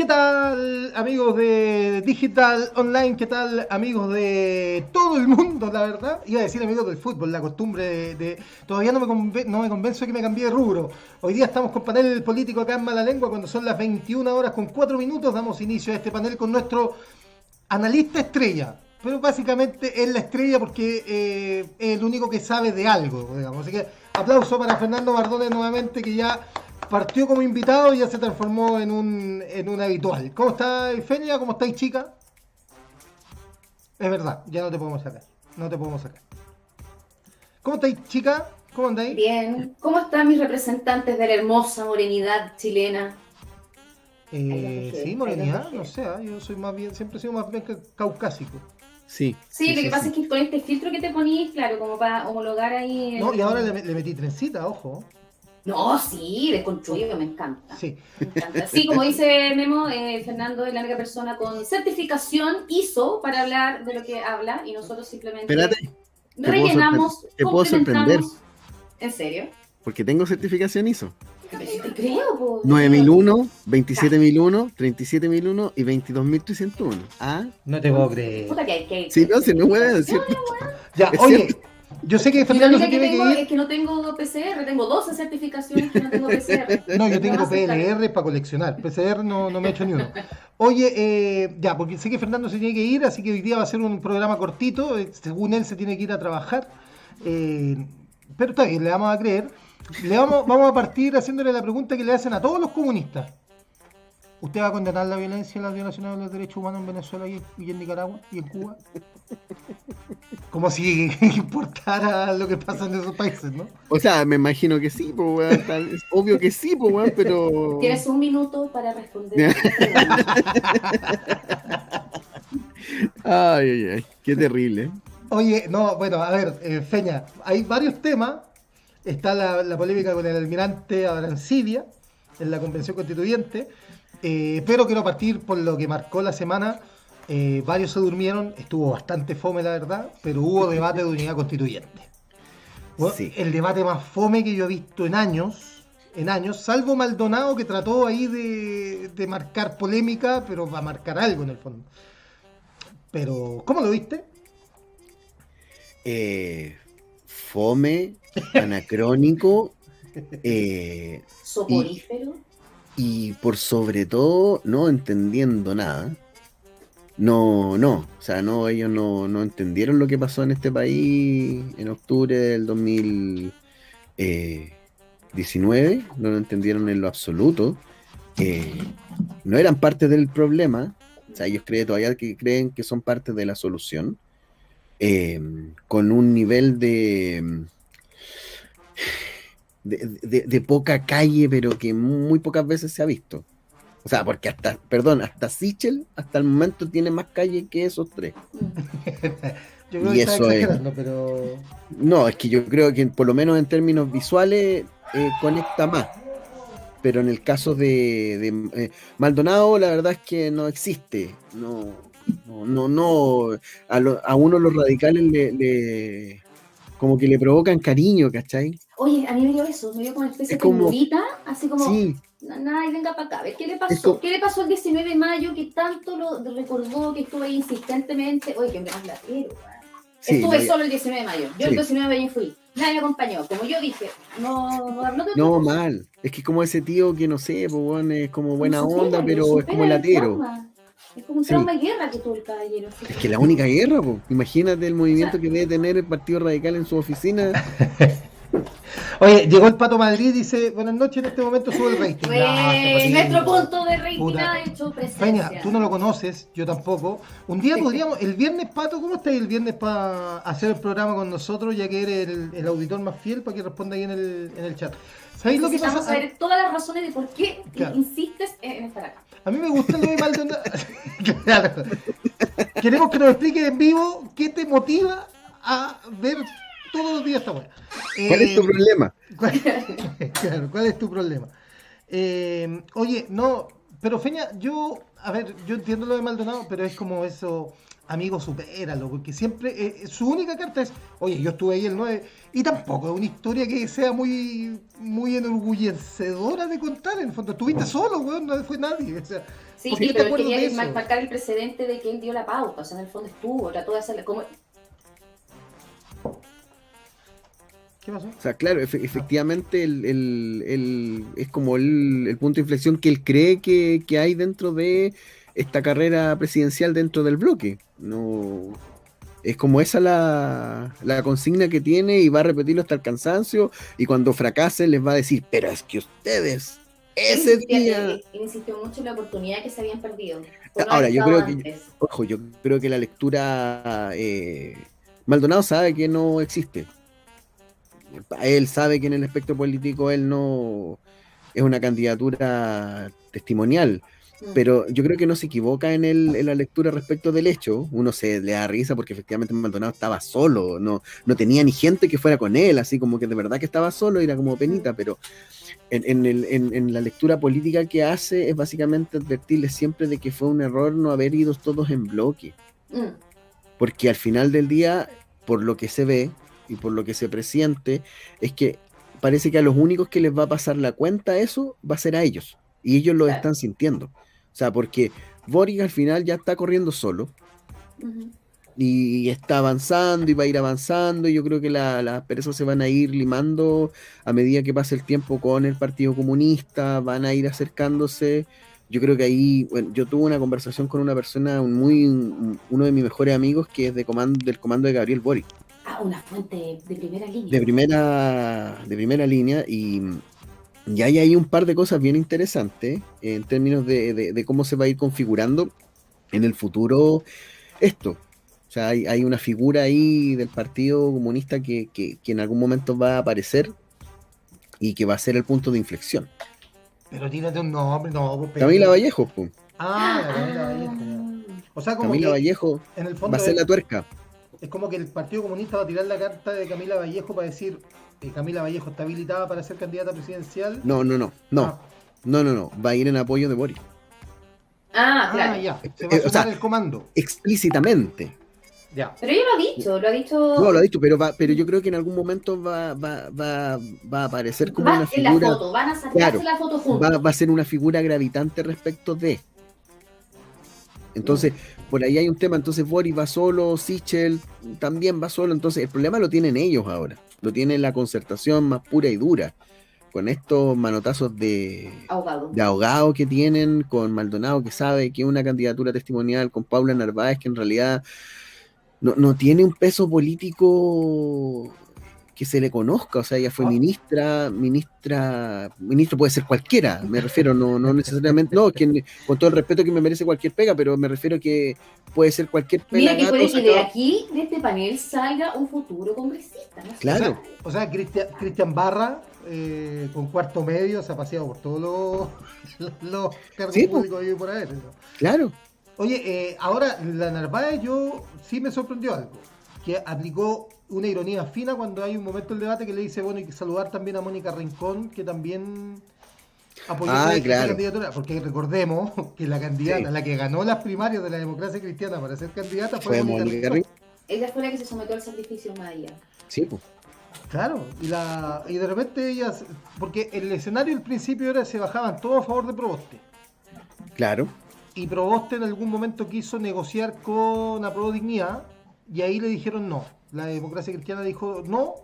¿Qué tal amigos de Digital Online? ¿Qué tal amigos de todo el mundo, la verdad? Iba a decir amigos del fútbol, la costumbre de... Todavía no me, no me convenzo que me cambié de rubro. Hoy día estamos con panel político acá en Mala Lengua, cuando son las 21 horas con 4 minutos damos inicio a este panel con nuestro analista estrella. Pero básicamente es la estrella porque eh, es el único que sabe de algo, digamos. Así que aplauso para Fernando Bardone nuevamente que ya partió como invitado y ya se transformó en un, en un habitual. ¿Cómo está Feña? ¿Cómo estáis, chica? Es verdad, ya no te podemos sacar. No te podemos sacar. ¿Cómo estáis, chica? ¿Cómo andáis? Bien. ¿Cómo están mis representantes de la hermosa morenidad chilena? Eh, sí, morenidad, no sé, ¿ah? yo soy más bien, siempre he sido más bien caucásico. Sí. Sí, lo que pasa es que con este filtro que te ponís, claro, como para homologar ahí. No, y ahora le, le metí trencita, ojo. No, sí, desconstruido, me encanta. Sí. Me encanta. Sí, como dice Memo, eh, Fernando es la única persona con certificación ISO para hablar de lo que habla y nosotros simplemente Espérate, rellenamos. Te puedo sorprender. ¿En serio? Porque tengo certificación ISO. te creo, po. 9001, 27001, 37001 y 22301. ¿Ah? No te puedo creer. Puta que hay que. Sí, no, si no puede decir. Ya, oye. Yo sé que Fernando se tiene que, ir. Es que no tengo PCR, tengo 12 certificaciones que no tengo PCR. No, yo tengo PLR para coleccionar. PCR no, no me he hecho ni uno. Oye, eh, ya, porque sé que Fernando se tiene que ir, así que hoy día va a ser un programa cortito. Eh, según él, se tiene que ir a trabajar. Eh, pero está bien, le vamos a creer. Le vamos, vamos a partir haciéndole la pregunta que le hacen a todos los comunistas. ¿Usted va a condenar la violencia y las violaciones de los derechos humanos en Venezuela y en Nicaragua y en Cuba? Como si importara lo que pasa en esos países, ¿no? O sea, me imagino que sí, pues, Es obvio que sí, pues, pero. Tienes un minuto para responder. ay, ay, ay. Qué terrible. Oye, no, bueno, a ver, eh, Feña, hay varios temas. Está la, polémica con el almirante Abrancidia en la Convención Constituyente. Eh, pero quiero partir por lo que marcó la semana. Eh, varios se durmieron, estuvo bastante fome la verdad, pero hubo debate de unidad constituyente. El debate más fome que yo he visto en años, en años, salvo Maldonado que trató ahí de, marcar polémica, pero va a marcar algo en el fondo. Pero, ¿cómo lo viste? Eh, fome, anacrónico, eh, soporífero y por sobre todo no entendiendo nada. No, no, o sea, no, ellos no, no entendieron lo que pasó en este país en octubre del 2019, eh, no lo entendieron en lo absoluto, no eran parte del problema, o sea, ellos creen, todavía que creen que son parte de la solución, eh, con un nivel de de, poca calle, pero que muy pocas veces se ha visto. O sea, porque hasta, perdón, hasta Sichel hasta el momento tiene más calle que esos tres. yo creo que está exagerando, pero. No, es que yo creo que por lo menos en términos visuales eh, conecta más. Pero en el caso de, eh, Maldonado, la verdad es que no existe. No, no, no, A, a uno los radicales le, como que le provocan cariño, ¿cachai? Oye, a mí me dio eso, me dio como una especie de así como, sí. nada, y venga para acá, ¿qué le pasó? ¿Qué le pasó el 19 de mayo que tanto lo recordó, que estuvo ahí insistentemente? Oye, que me la quiero, sí, Estuve solo el 19 de mayo, yo el 19 de mayo fui, nadie me acompañó, como yo dije, no, no, no, no mal, es que como ese tío que no sé, pues, es como buena onda, pero es como latero. Es como un trauma de guerra que tuvo el caballero. Es que la única guerra, pues. Imagínate el movimiento que debe tener el Partido Radical en su oficina. Oye, llegó el Pato Madrid y dice, buenas noches, en este momento sube el rating. nuestro punto de rating ha hecho presencia. Peña, tú no lo conoces, yo tampoco. Un día podríamos, el viernes, Pato, ¿cómo estás el viernes para hacer el programa con nosotros, ya que eres el, auditor más fiel, para que responda ahí en el, en el chat? ¿Sabéis lo que pasa? saber todas las razones de por qué insistes en estar acá. A mí me gusta lo de Maldonado. claro. Queremos que nos expliques en vivo qué te motiva a ver todos los días esta weá. ¿Cuál es tu eh, problema? claro, ¿cuál es tu problema? Eh, oye, no, pero Feña, yo, a ver, yo entiendo lo de Maldonado, pero es como eso, amigo, supéralo, porque siempre eh, su única carta es, oye, yo estuve ahí el 9, y tampoco es una historia que sea muy, muy enorgullecedora de contar, en el fondo, estuviste solo, weón, no fue nadie, o sea, Sí, sí pero quería marcar el precedente de que él dio la pauta, o sea, en el fondo estuvo, trató de hacerle como... ¿Qué pasó? O sea, claro, efectivamente el, es como el, punto de inflexión que él cree que, que hay dentro de esta carrera presidencial dentro del bloque. No, es como esa la, la, consigna que tiene y va a repetirlo hasta el cansancio y cuando fracase les va a decir, pero es que ustedes, ese día... insistió mucho en la oportunidad que se habían perdido. Ahora, yo creo que, ojo, yo creo que la lectura, eh, Maldonado sabe que no existe. Él sabe que en el espectro político él no es una candidatura testimonial Mm. Pero yo creo que no se equivoca en, el, en la lectura respecto del hecho. Uno se le da risa porque efectivamente Maldonado estaba solo, no, no tenía ni gente que fuera con él, así como que de verdad que estaba solo, era como penita, pero en, el, en, la lectura política que hace es básicamente advertirle siempre de que fue un error no haber ido todos en bloque. Mm. Porque al final del día, por lo que se ve y por lo que se presiente, es que parece que a los únicos que les va a pasar la cuenta eso va a ser a ellos. Y ellos lo están sintiendo. O sea, porque Boric al final ya está corriendo solo. Y está avanzando y va a ir avanzando. Y yo creo que las perezas se van a ir limando a medida que pase el tiempo con el Partido Comunista. Van a ir acercándose. Yo creo que ahí, bueno, yo tuve una conversación con una persona muy, uno de mis mejores amigos que es de comando, del comando de Gabriel Boric. Ah, una fuente de primera línea. De primera, de primera línea y y hay ahí un par de cosas bien interesantes en términos de, cómo se va a ir configurando en el futuro esto. O sea, hay, una figura ahí del Partido Comunista que, en algún momento va a aparecer y que va a ser el punto de inflexión. Pero tírate un nombre, no. Camila Vallejo, pues. Ah, Camila Vallejo. O sea, como Camila Vallejo en el fondo va a ser la tuerca. Es como que el Partido Comunista va a tirar la carta de Camila Vallejo para decir, Camila Vallejo está habilitada para ser candidata presidencial. No, no, no, no. Ah. No, no, no. Va a ir en apoyo de Boris. Ah, ah claro. ya. Se va a eh, sumar el comando. Explícitamente. Ya. Pero ella lo ha dicho, lo ha dicho. No, lo ha dicho, pero va, pero yo creo que en algún momento va, va, va, va a aparecer como una figura. La foto, van a sacarse la foto juntos. Va, va, a ser una figura gravitante respecto de. Entonces, por ahí hay un tema. Entonces, Boris va solo, Sichel también va solo. Entonces, el problema lo tienen ellos ahora lo tiene la concertación más pura y dura, con estos manotazos de ahogado. de ahogado que tienen, con Maldonado que sabe que es una candidatura testimonial, con Paula Narváez que en realidad no, no tiene un peso político que se le conozca, o sea, ella fue ah. ministra, ministra, ministro puede ser cualquiera, me refiero, no, no necesariamente, no, con todo el respeto que me merece cualquier pega, pero me refiero que puede ser cualquier pega. Mira que puede que de aquí, de este panel, salga un futuro congresista. Claro. O sea, Cristian Barra, eh, con cuarto medio, se ha paseado por todos los, los cargos públicos y por ahí. Claro. Oye, eh, ahora, la Narváez, yo sí me sorprendió algo, que aplicó una ironía fina cuando hay un momento del debate que le dice, bueno, hay que saludar también a Mónica Rincón, que también apoyó ah, la candidatura, porque recordemos que la candidata, la que ganó las primarias de la democracia cristiana para ser candidata fue, Mónica, Rincón. Ella fue la que se sometió al sacrificio María. Sí, pues. Claro, y, la, y de repente ellas, porque el escenario al principio era se bajaban todos a favor de Proboste. Claro. Y Proboste en algún momento quiso negociar con Aprobo Dignidad y ahí le dijeron no la democracia cristiana dijo no,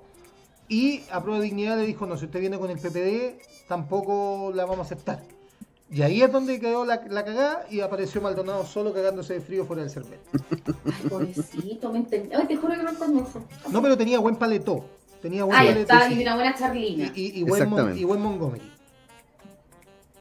y a prueba de dignidad le dijo no, si usted viene con el PPD, tampoco la vamos a aceptar. Y ahí es donde quedó la, la cagada y apareció Maldonado solo cagándose de frío fuera del cerveza. Pobrecito, me entendí. Ay, te juro que no conozco. No, pero tenía buen paletó. Tenía buen ah, paletó. y una buena charlina. Y, y, buen, y buen Montgomery.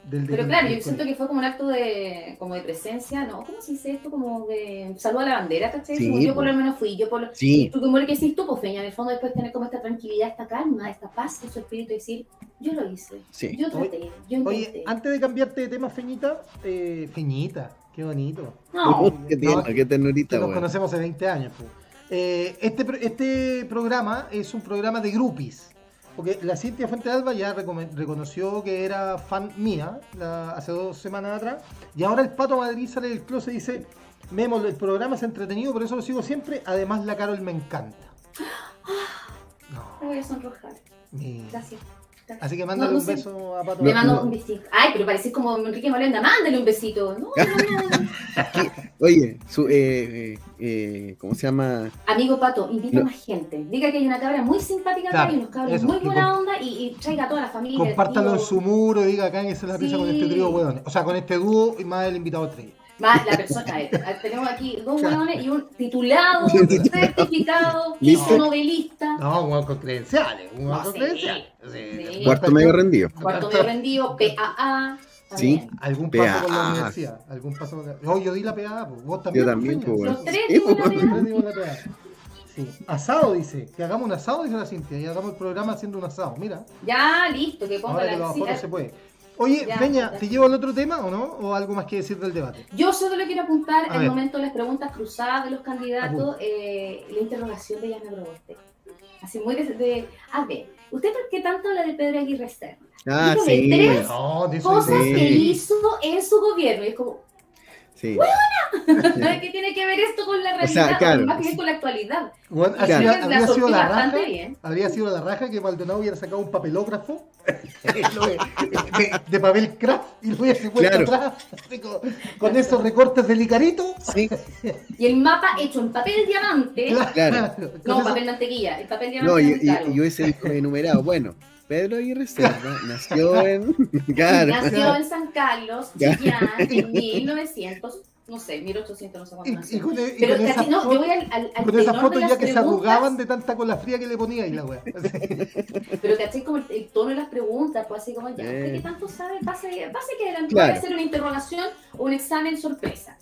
Pero claro, yo siento que fue como un acto de, como de presencia, ¿no? ¿Cómo se dice esto? Como de saludo a la bandera, ¿cachai? yo por lo menos fui, yo por lo sí. Tú como lo que decís tú, pues Feña, en el fondo después tener como esta tranquilidad, esta calma, esta paz en su espíritu y decir, yo lo hice, yo traté, yo intenté. Oye, antes de cambiarte de tema, Feñita, eh, Feñita, qué bonito. No, qué, tierno, qué ternurita, Nos conocemos hace 20 años, pues. Eh, este, este programa es un programa de grupis porque la Cintia Fuente Alba ya reconoció que era fan mía hace dos semanas atrás, y ahora el Pato Madrid sale del closet y dice, Memo, el programa es entretenido, por eso lo sigo siempre, además la Carol me encanta. No. Me voy a sonrojar. Gracias. Así que mándale un beso a Pato. Me mando un besito. Ay, pero parece como Enrique Molenda, mándale un besito. No, Oye, su, eh, eh, eh, ¿cómo se llama? Amigo Pato, invita a más gente. Diga que hay una cabra muy simpática acá y unos cabros muy buena onda y, traiga a toda la familia. Compártalo en su muro y diga acá que se la risa con este trío hueones. O sea, con este dúo y más el invitado estrella. Más la persona, tenemos aquí dos hueones y un titulado, certificado, un novelista. No, un con credenciales, un con credenciales. Cuarto medio rendido. Cuarto medio rendido, PAA. Sí, algún paso por la universidad. Algún paso por la... Oh, yo di la PAA, pues. vos también. Yo también, pues. Los tres dimos la. Sí. Asado dice, que hagamos un asado, dice la Cintia, y hagamos el programa haciendo un asado, mira. Ya, listo, que ponga Ahora que la los fotos se puede. Oye, Peña, ¿te llevo al otro tema o no? ¿O algo más que decir del debate? Yo solo le quiero apuntar en el momento de las preguntas cruzadas de los candidatos, eh, la interrogación de Yana Groboste. Así muy de, A ver, ¿usted por qué tanto habla de Pedro Aguirre Cerda? Ah, sí. tres cosas que hizo en su gobierno. Y es como, Sí. ¿Qué tiene que ver esto con la realidad? más que con la actualidad. habría, sido la raja, habría sido la raja que Maldonado hubiera sacado un papelógrafo de, papel craft y lo hubiese puesto atrás con, esos recortes de licarito. Y el mapa hecho en papel diamante. No, papel mantequilla. El papel diamante. No, y, yo hubiese enumerado. Bueno, Pedro Aguirre Cerda nació en. Nació en San Carlos, Chillán, en 1900 no sé, 1800, no sé cuánto. Y, y, con, e- Pero casi, no, yo voy al, al, al Con esas fotos ya que se arrugaban de tanta cola fría que le ponía ahí la wea. Pero caché como el, tono de las preguntas, pues así como ya, ¿usted qué tanto sabe? Pase, pase que adelante, claro. puede ser una interrogación o un examen sorpresa.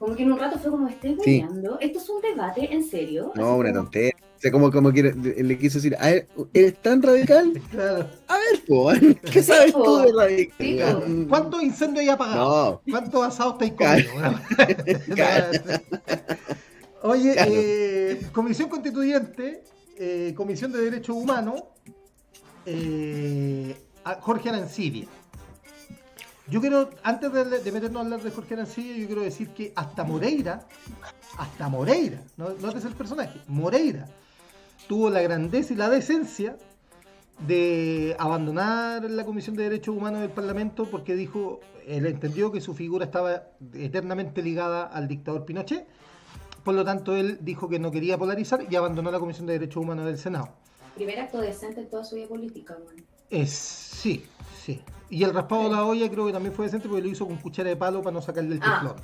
Como que en un rato fue como, estoy engañando, esto es un debate en serio. No, una tontería. O sea, como, como quiere, le quiso decir, a ver, ¿eres tan radical? Claro. A ver, po, ¿qué sabes tú de radical? ¿Cuántos incendios hay apagado? No. ¿Cuántos asados te comido? Oye, eh, Comisión Constituyente, eh, Comisión de Derechos Humanos, eh, Jorge Arancibia. Yo quiero, antes de, de, meternos a hablar de Jorge Arancibia, yo quiero decir que hasta Moreira, hasta Moreira, no, no es el personaje, Moreira, tuvo la grandeza y la decencia de abandonar la Comisión de Derechos Humanos del Parlamento porque dijo, él entendió que su figura estaba eternamente ligada al dictador Pinochet, por lo tanto él dijo que no quería polarizar y abandonó la Comisión de Derechos Humanos del Senado. Primer acto decente en toda su vida política, Es, sí, sí. Y el raspado de la olla creo que también fue decente porque lo hizo con cuchara de palo para no sacarle el ah.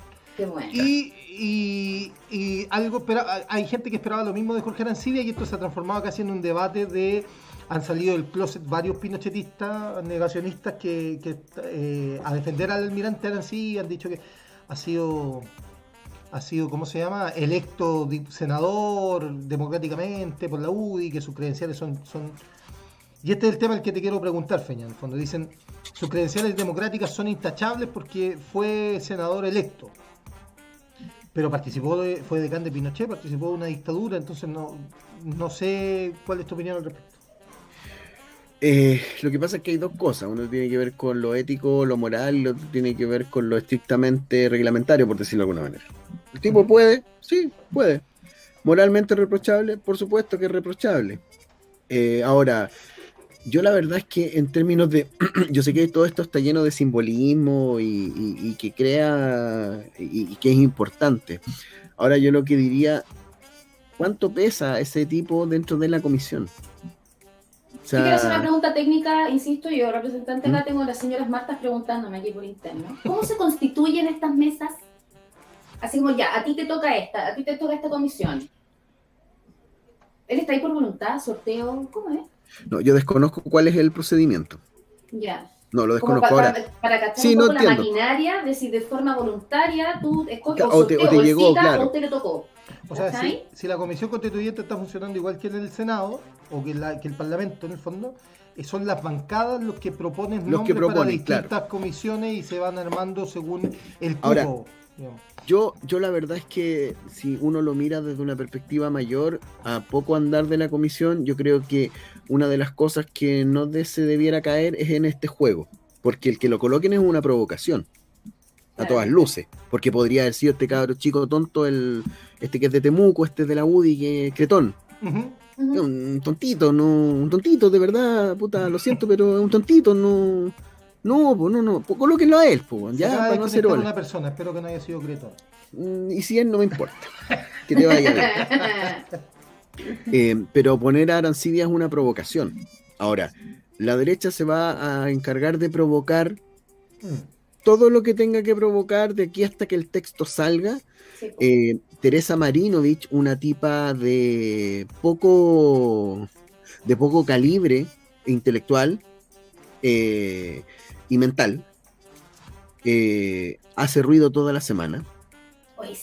Y, algo, pero hay gente que esperaba lo mismo de Jorge Arancibia y esto se ha transformado casi en un debate de han salido del closet varios pinochetistas, negacionistas que, eh, a defender al almirante Arancibia han dicho que ha sido ha sido, ¿cómo se llama?, electo senador democráticamente por la UDI, que sus credenciales son, son... Y este es el tema al que te quiero preguntar, Feña, en el fondo. Dicen, sus credenciales democráticas son intachables porque fue senador electo pero participó, de, fue decán de Pinochet, participó de una dictadura, entonces no, no sé cuál es tu opinión al respecto. Eh, lo que pasa es que hay dos cosas. Uno tiene que ver con lo ético, lo moral, y otro tiene que ver con lo estrictamente reglamentario, por decirlo de alguna manera. ¿El tipo puede? Sí, puede. ¿Moralmente reprochable? Por supuesto que es reprochable. Eh, ahora, yo la verdad es que en términos de, yo sé que todo esto está lleno de simbolismo y, que crea y, que es importante. Ahora yo lo que diría, ¿cuánto pesa ese tipo dentro de la comisión? O quiero hacer una pregunta técnica, insisto, yo representante acá ¿Mm? tengo a las señoras Martas preguntándome aquí por interno. ¿Cómo se constituyen estas mesas? Así como ya, a ti te toca esta, a ti te toca esta comisión. ¿Él está ahí por voluntad, sorteo? ¿Cómo es? No, yo desconozco cuál es el procedimiento. Ya. No, lo desconozco para, ahora. Para, cachar sí, un poco no la maquinaria, de si de forma voluntaria tú escoges o, te, o te llegó, claro. o te le tocó. O sea, si, la comisión constituyente está funcionando igual que en el Senado, o que, que el Parlamento en el fondo, eh, son las bancadas los que proponen los nombres para distintas comisiones y se van armando según el cupo. Yo, yo la verdad es que si uno lo mira desde una perspectiva mayor, a poco andar de la comisión, yo creo que una de las cosas que no se debiera caer es en este juego, porque el que lo coloquen es una provocación a todas luces, porque podría haber sido este cabro chico tonto, el este que es de Temuco, este de la UDI, que es Cretón. Un tontito, no, un tontito, de verdad, puta, lo siento, pero es un tontito, no. No, pues no, no, pues, colóquenlo a él, pues, ya, para no hacer una persona, espero que no haya sido Cretón. Mm, y si él no me importa, que te vaya bien. Eh, pero poner a Arancibia es una provocación. Ahora, la derecha se va a encargar de provocar mm todo lo que tenga que provocar de aquí hasta que el texto salga. Eh, Teresa Marinovich, una tipa de poco, de poco calibre intelectual eh, y mental, eh, hace ruido toda la semana.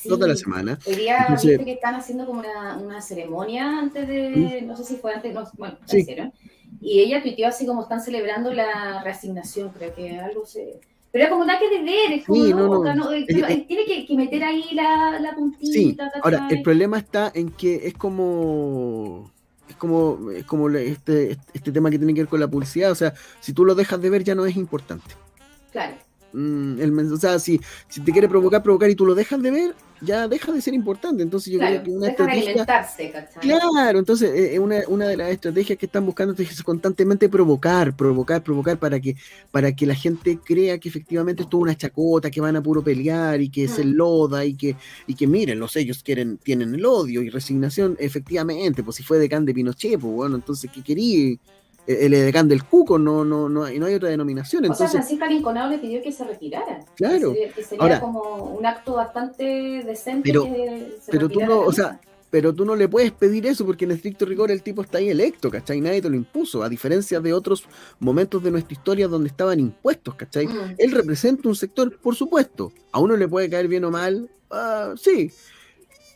Toda la semana. Hoy día viste que están haciendo como una, ceremonia antes de, ¿Mm? no sé si fue antes, no, bueno, hicieron. Y ella tuiteó así como están celebrando la reasignación, creo que algo se pero es como nada que de ver, es como, no, tiene que, meter ahí la, la puntita. Sí. Ahora, el problema está en que es como es como, es como este, este tema que tiene que ver con la publicidad, o sea, si tú lo dejas de ver ya no es importante. Claro. Mm, el, o sea, si, si te quiere provocar, provocar y tú lo dejas de ver, ya deja de ser importante. Entonces yo creo que una estrategia... Claro, entonces eh, eh, una, una, de las estrategias que están buscando es constantemente provocar, provocar, provocar para que, para que la gente crea que efectivamente esto es una chacota, que van a puro pelear y que se mm. loda y que, y que miren, los ellos quieren, tienen el odio y resignación, efectivamente, pues si fue decán de Pinochet, pues bueno, entonces, ¿qué quería? El edecán del Cuco, no, no, no, hay, no hay otra denominación. Entonces, o sea, Francisca Linconado le pidió que se retirara. Claro. Que sería, como un acto bastante decente. Pero, pero tú no, o sea, pero tú no le puedes pedir eso porque en estricto rigor el tipo está ahí electo, ¿cachai? Nadie te lo impuso, a diferencia de otros momentos de nuestra historia donde estaban impuestos, ¿cachai? Mm. Él representa un sector, por supuesto. A uno le puede caer bien o mal, uh, sí.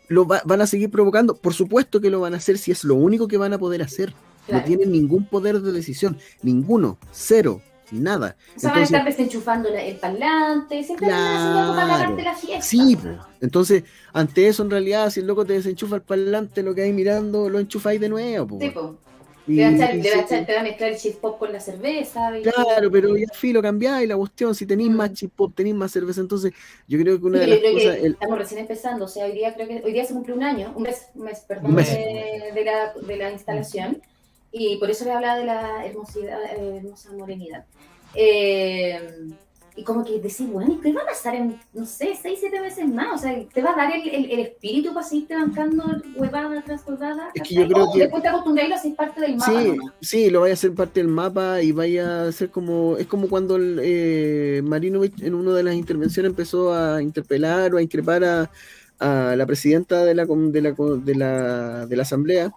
Lo van a seguir provocando, por supuesto que lo van a hacer si es lo único que van a poder hacer. No tienen ningún poder de decisión, ninguno, cero, nada. O sea, van a estar desenchufando el parlante, siempre claro, para la fiesta. Sí, pues. entonces, ante eso, en realidad, si el loco te desenchufa el parlante, lo que hay mirando, lo enchufáis de nuevo. Sí, pues. Te va, a echar, mezclar el chip pop con la cerveza. claro, pero ya filo cambiáis la cuestión. Si tenéis más mm. chip pop, tenéis más cerveza. Entonces, yo creo que una de las cosas. Estamos recién empezando. O sea, hoy día creo que hoy día se cumple un año, un mes, un mes perdón, De, la, de la instalación. Y por eso le hablaba de la hermosidad, eh, hermosa morenidad. Eh, y como que decir, bueno, ¿y qué va a pasar en, no sé, seis, siete veces más? O sea, ¿te va a dar el, el, espíritu para seguirte bancando huevada tras huevada? Es que yo creo que... Después te acostumbras a hacer parte del mapa. Sí, sí, lo vaya a hacer parte del mapa y vaya a ser como... Es como cuando el, eh, Marinovich en una de las intervenciones empezó a interpelar o a increpar a, a la presidenta de la, de la, de la, de la asamblea.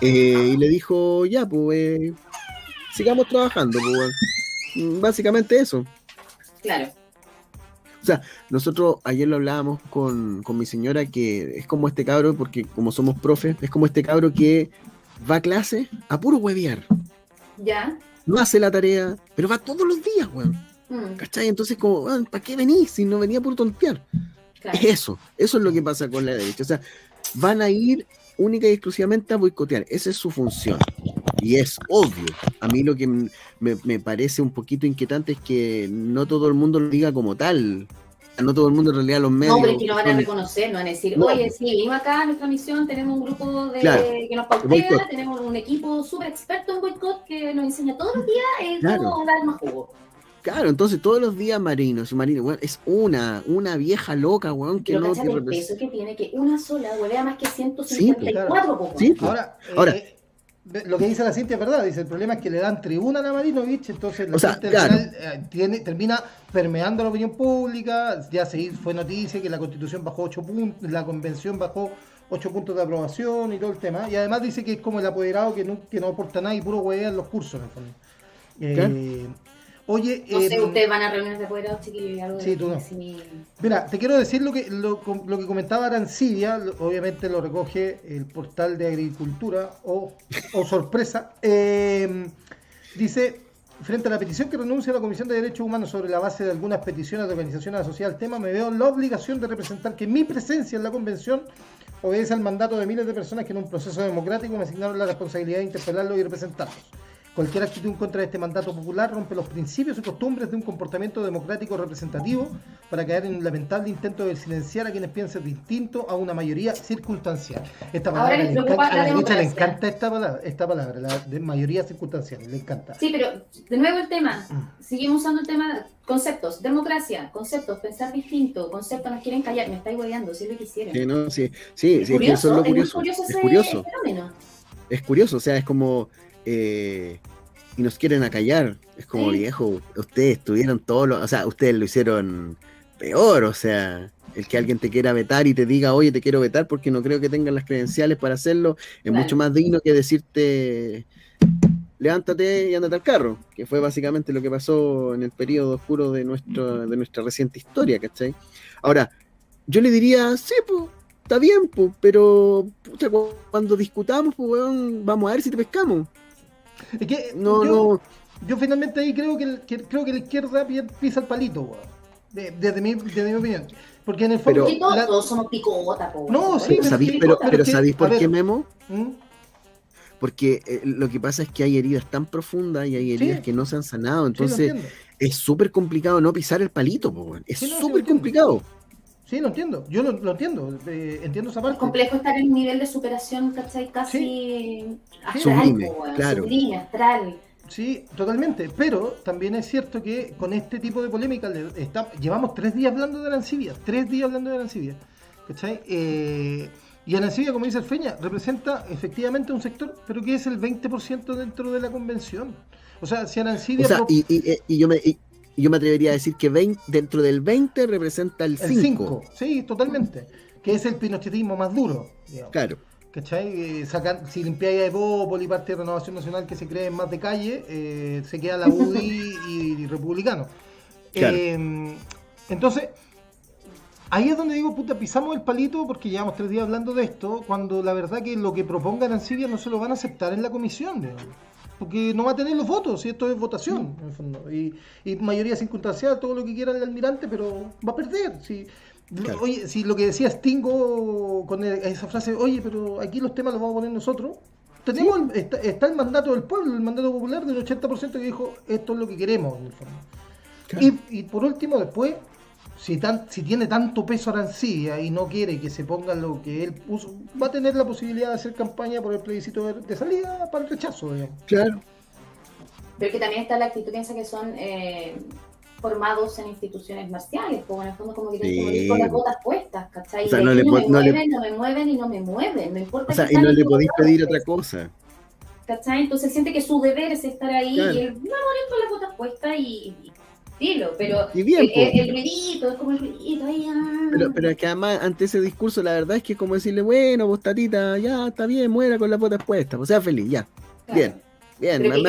Eh, y le dijo, ya, pues, eh, sigamos trabajando, pues, básicamente eso. Claro. O sea, nosotros ayer lo hablábamos con, con, mi señora que es como este cabro, porque como somos profes, es como este cabro que va a clase a puro huevear. Ya. No hace la tarea, pero va todos los días, weón. Mm. ¿Cachai? Entonces, como, ¿para qué venís si no venía por tontear? Es eso, eso es lo que pasa con la derecha. O sea, van a ir única y exclusivamente a boicotear. Esa es su función. Y es obvio. A mí lo que me, parece un poquito inquietante es que no todo el mundo lo diga como tal. No todo el mundo en realidad los medios. No, pero es que no van a reconocer, no van a decir, oye, sí, venimos acá a nuestra misión, tenemos un grupo de, que nos pautea, tenemos un equipo súper experto en boicot que nos enseña todos los días eh, cómo dar más jugo. Claro, entonces todos los días marinos y marinos, bueno, es una, una vieja loca, weón, que Pero no tiene el peso que tiene, que una sola huevea más que 154, sí, sí, Ahora, Ahora eh, lo que dice la Cintia es verdad, dice el problema es que le dan tribuna a Marinovich, entonces la gente eh, tiene, termina permeando la opinión pública, ya se fue noticia que la constitución bajó 8 puntos, la convención bajó 8 puntos de aprobación y todo el tema, y además dice que es como el apoderado que no, que no aporta nada y puro huevea en los cursos en el fondo. Eh, Oye, no sé, em, ustedes van a reuniones de apoderados, chiquillos, algo sí, tú no. Mira, te quiero decir lo que, lo, lo que comentaba Arancibia, obviamente lo recoge el portal de Agricultura, o, o sorpresa. Eh, dice, frente a la petición que renuncia a la Comisión de Derechos Humanos sobre la base de algunas peticiones de organizaciones asociadas al tema, me veo en la obligación de representar que mi presencia en la convención obedece al mandato de miles de personas que en un proceso democrático me asignaron la responsabilidad de interpelarlos y representarlos. Cualquier actitud en contra de este mandato popular rompe los principios y costumbres de un comportamiento democrático representativo para caer en un lamentable intento de silenciar a quienes piensen distinto a una mayoría circunstancial. Esta palabra le encanta, a la derecha le encanta esta palabra, esta palabra, la de mayoría circunstancial, le encanta. Sí, pero de nuevo el tema, mm. seguimos usando el tema, conceptos, democracia, conceptos, pensar distinto, conceptos nos quieren callar, me estáis guayando, si lo quisieran. Sí, no, sí, sí, es, curioso, es lo curioso. Es, curioso, es curioso. Es curioso, o sea, es como eh, y nos quieren acallar. Es como viejo, ustedes tuvieron todo lo, o sea, ustedes lo hicieron peor, o sea, el que alguien te quiera vetar y te diga, oye, te quiero vetar porque no creo que tengan las credenciales para hacerlo, es mucho más digno que decirte, levántate y ándate al carro, que fue básicamente lo que pasó en el periodo oscuro de, nuestro, de nuestra reciente historia, ¿cachai? Ahora, yo le diría, sí, pues, está bien, pues, pero cuando discutamos, pues, vamos a ver si te pescamos. Es que no, yo, no. yo finalmente ahí creo que, creo que la izquierda pisa el palito, desde, mi, desde mi opinión. Porque en el fondo. Pero, todos, somos picota, po, No, sí, pero, pero, ¿sabéis por qué, Memo? ¿Mm? Porque eh, lo que pasa es que hay heridas tan profundas y hay heridas que no se han sanado. Entonces, es súper complicado no pisar el palito, po, es súper complicado. Sí, lo entiendo. Yo lo, lo entiendo. Eh, entiendo esa parte. Es complejo estar en un nivel de superación, ¿cachai? Casi astral, claro. sublime, astral. Sí, totalmente. Pero también es cierto que con este tipo de polémica está, llevamos tres días hablando de Arancibia. Tres días hablando de Arancibia. ¿Cachai? Eh, y Arancibia, como dice el Feña, representa efectivamente un sector, pero que es el 20% dentro de la convención. O sea, si Arancibia... O sea, y, y, y, yo me, y yo me atrevería a decir que 20, dentro del 20 representa el 5. sí, totalmente. Que es el pinochetismo más duro. Claro. ¿Cachai? Eh, si limpiáis a Evópoli, parte de Renovación Nacional que se cree más de calle, eh, se queda la UDI y, republicano. Eh, entonces, ahí es donde digo, puta, pisamos el palito porque llevamos tres días hablando de esto, cuando la verdad que lo que propongan Arancibia no se lo van a aceptar en la comisión. De porque no va a tener los votos, y esto es votación, en el fondo. Y, mayoría circunstancial, todo lo que quiera el almirante, pero va a perder. Si, Oye, si lo que decía Stingo con esa frase, oye, pero aquí los temas los vamos a poner nosotros, tenemos está, el mandato del pueblo, el mandato popular del 80% que dijo, esto es lo que queremos, en el fondo. Y, y por último, después, si, tan, si tiene tanto peso Arancibia y no quiere que se ponga lo que él puso, va a tener la posibilidad de hacer campaña por el plebiscito de, salida para el rechazo. Claro. Pero que también está la actitud, piensa que son eh, formados en instituciones marciales, como en el fondo como que tienen que con las botas puestas, ¿cachai? O sea, no, le, no, me mueven, no me mueven y no me mueven, no importa. O sea, y no le podéis pedir otra cosa. ¿Cachai? Entonces siente que su deber es estar ahí y él va a morir con las botas puestas y pero el, ruidito, es como el ruidito, ahí, ah. Pero, pero es que además, ante ese discurso, la verdad es que es como decirle, bueno, vos tatita, ya está bien, muera con la botas puestas, pues sea feliz, ya. Bien. Bien, pero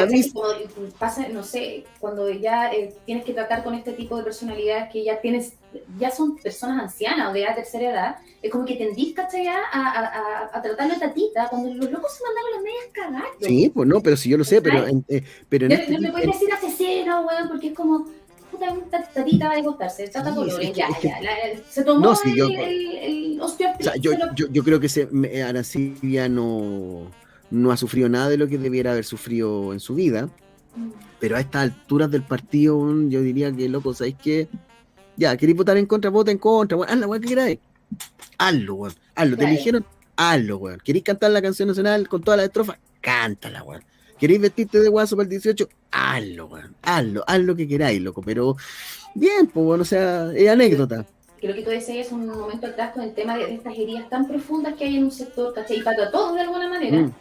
pasa, no sé, cuando ya eh, tienes que tratar con este tipo de personalidades que ya tienes, ya son personas ancianas o de tercera edad, es como que tendís, ¿cachai? A, a, a, tratarlo de tatita, cuando los locos se mandaron las medias cagadas. Sí, pues no, pero si yo lo sé, pero, eh, pero no, este no me puedes decir asesino, weón, porque es como, tatita va a desgustarse, trata sí, ya, ya, se tomó el, yo, el, o sea, yo, yo, yo, creo que se, Arancibia no, no ha sufrido nada de lo que debiera haber sufrido en su vida, mm. pero a estas alturas del partido yo diría que, loco, ¿sabéis qué? Ya, ¿queréis votar en contra? Vota en contra, bueno, hazlo, weón, que queráis. Hazlo, weón, hazlo, te eligieron, hazlo, weón. ¿Queréis cantar la canción nacional con todas las estrofas? Cántala, weón. ¿Queréis vestirte de guaso para el 18? Hazlo, weón. Hazlo, haz lo que queráis, loco. Pero bien, pues bueno, o sea, es anécdota. Creo que tú decías un momento atrás con el tema de, estas heridas tan profundas que hay en un sector, ¿cachai? Y para todos de alguna manera. Mm.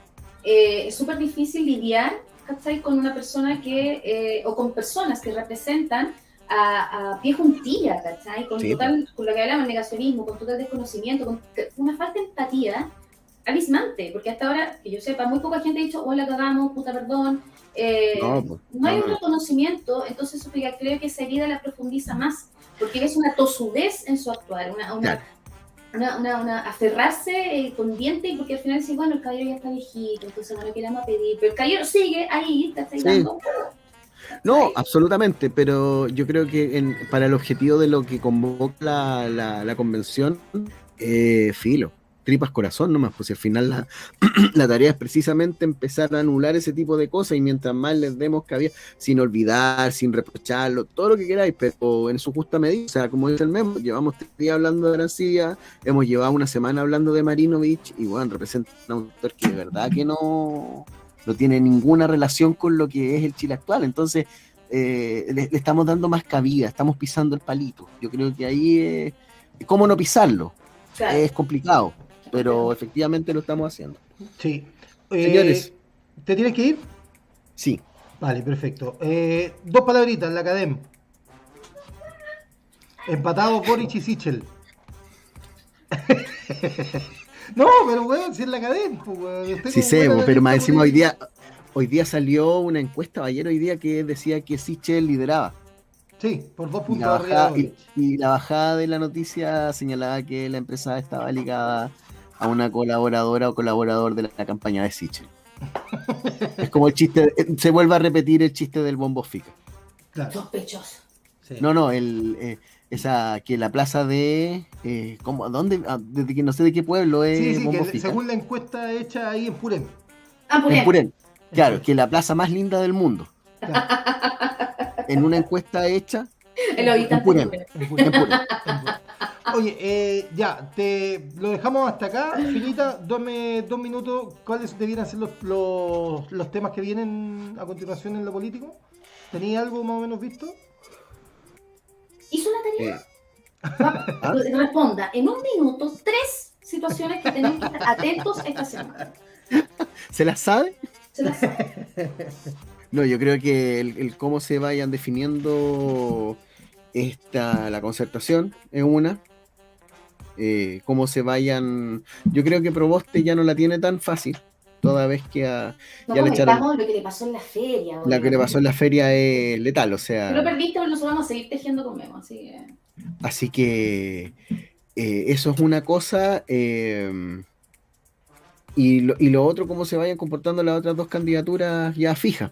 Eh, es súper difícil lidiar, ¿cachai? Con una persona que, eh, o con personas que representan a, a pie juntilla, ¿cachai? Con, total, con lo que hablamos, negacionismo, con total desconocimiento, con una falta de empatía abismante, porque hasta ahora, que yo sepa, muy poca gente ha dicho, hola, cagamos, puta, perdón. Eh, no, no, hay un reconocimiento, entonces eso creo que esa herida la profundiza más, porque es una tosudez en su actuar, una, una, una, una, aferrarse eh, con diente, porque al final dice, bueno, el caballero ya está viejito, entonces no lo queremos pedir, pero el caballero sigue ahí, está sí. No, absolutamente, pero yo creo que para el objetivo de lo que convoca la, la, convención, eh, filo tripas corazón nomás, pues al final la, la, tarea es precisamente empezar a anular ese tipo de cosas y mientras más les demos cabida, sin olvidar, sin reprocharlo, todo lo que queráis, pero en su justa medida, o sea, como dice el memo, llevamos tres días hablando de Arancía, hemos llevado una semana hablando de Marinovich y bueno, representa un autor que de verdad que no, no tiene ninguna relación con lo que es el Chile actual, entonces eh, le, estamos dando más cabida, estamos pisando el palito, yo creo que ahí es, ¿cómo no pisarlo? Es complicado pero efectivamente lo estamos haciendo. Sí. Señores. Eh, ¿Te tienes que ir? Sí. Vale, perfecto. Eh, dos palabritas, la Academ. Empatado Boric y Sichel. no, pero weón, si es la Academ, pues, Sí sé, pero más decimos hoy día, hoy día salió una encuesta ayer hoy día que decía que Sichel lideraba. Sí, por dos puntos y la, bajada, y la bajada de la noticia señalaba que la empresa estaba ligada a una colaboradora o colaborador de la, campaña de Sichel. es como el chiste, se vuelve a repetir el chiste del bombo fica. Claro. Sospechoso. No, no, el, eh, esa que la plaza de eh, ¿cómo, ¿dónde? Ah, desde que no sé de qué pueblo es sí, sí, que según la encuesta hecha ahí en Purén. Ah, Purén. En Purén. Claro, que la plaza más linda del mundo. En una encuesta hecha en, en Purén. En Purén. Oye, eh, ya, te lo dejamos hasta acá. Finita, dame dos minutos. ¿Cuáles debieran ser los, los, temas que vienen a continuación en lo político? ¿Tenía algo más o menos visto? ¿Hizo la tarea? Eh. ¿Ah? Responda en un minuto tres situaciones que tenemos que estar atentos esta semana. ¿Se las sabe? Se las sabe. No, yo creo que el, cómo se vayan definiendo esta, la concertación es una. Eh, cómo se vayan. Yo creo que Proboste ya no la tiene tan fácil, toda vez que a, ya le echaron. Lo que le pasó en la feria. La que le pasó en la feria es letal, o sea. Lo perdiste, pero nosotros vamos a seguir tejiendo con Memo, así que. Así que eh, eso es una cosa. Eh, y, lo, y lo otro, cómo se vayan comportando las otras dos candidaturas ya fijas.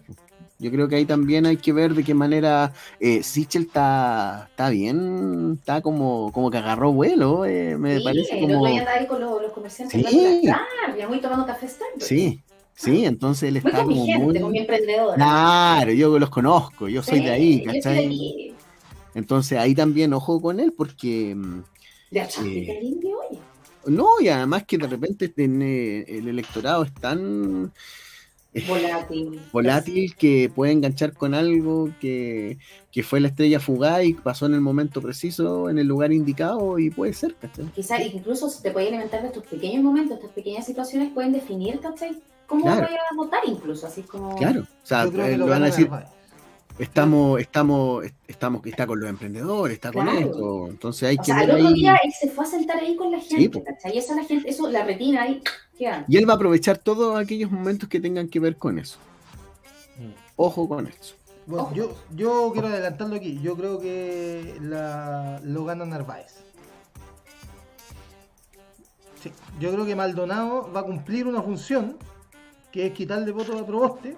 Yo creo que ahí también hay que ver de qué manera eh, Sichel está, está bien, está como, como que agarró vuelo, eh, me sí, parece como... Sí, ahí con los, los comerciantes sí. voy tomando café Sí, sí, entonces él está muy como muy... Con mi emprendedor. Claro, yo los conozco, yo soy de ahí, ¿cachai? De entonces ahí también ojo con él porque... De eh, indio, oye. No, y además que de repente en, eh, el electorado es tan volátil. volátil que puede enganchar con algo que, fue la estrella fugaz y pasó en el momento preciso, en el lugar indicado y puede ser, ¿cachai? Quizás incluso se te puede alimentar de estos pequeños momentos, estas pequeñas situaciones pueden definir, ¿cachai? ¿Cómo voy a votar incluso? Así como... Claro, o sea, eh, lo, van a decir... Estamos, estamos, estamos, está con los emprendedores, está con esto. Entonces hay o que. Sea, el otro día él se fue a sentar ahí con la gente, ¿cachai? Y esa la gente, eso, la retina ahí, Y él va a aprovechar todos aquellos momentos que tengan que ver con eso. Mm. Ojo con eso. Bueno, yo, yo quiero adelantarlo aquí. Yo creo que la, lo gana Narváez. Sí, yo creo que Maldonado va a cumplir una función que es quitarle votos a Proboste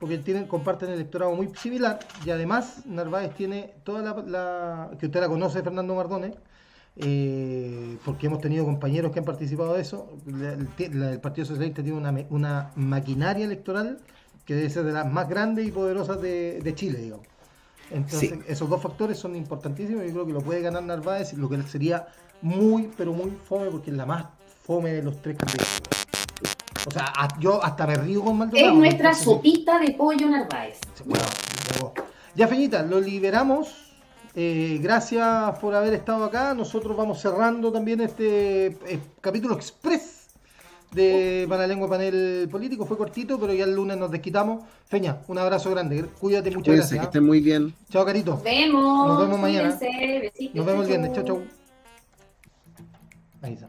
porque tienen, comparten electorado muy similar y además Narváez tiene toda la, que usted la conoce, Fernando Mardones, eh, porque hemos tenido compañeros que han participado de eso. el, Partido Socialista tiene una, maquinaria electoral que debe ser de las más grandes y poderosas de, Chile, digamos. Entonces, esos dos factores son importantísimos. Yo creo que lo puede ganar Narváez, lo que sería muy, pero muy fome, porque es la más fome de los tres candidatos. O sea, yo hasta me río con Maldonado. Es nuestra sopita de pollo Narváez. Bueno, ya, Feñita, lo liberamos. Eh, gracias por haber estado acá. Nosotros vamos cerrando también este eh, capítulo express de Panalengua Panel Político. Fue cortito, pero ya el lunes nos desquitamos. Feña, un abrazo grande. Cuídate, muchas gracias. Que estén muy bien. Chao, Carito. Nos vemos. Nos vemos mañana. Nos vemos el viernes. Chao, chao. Ahí está.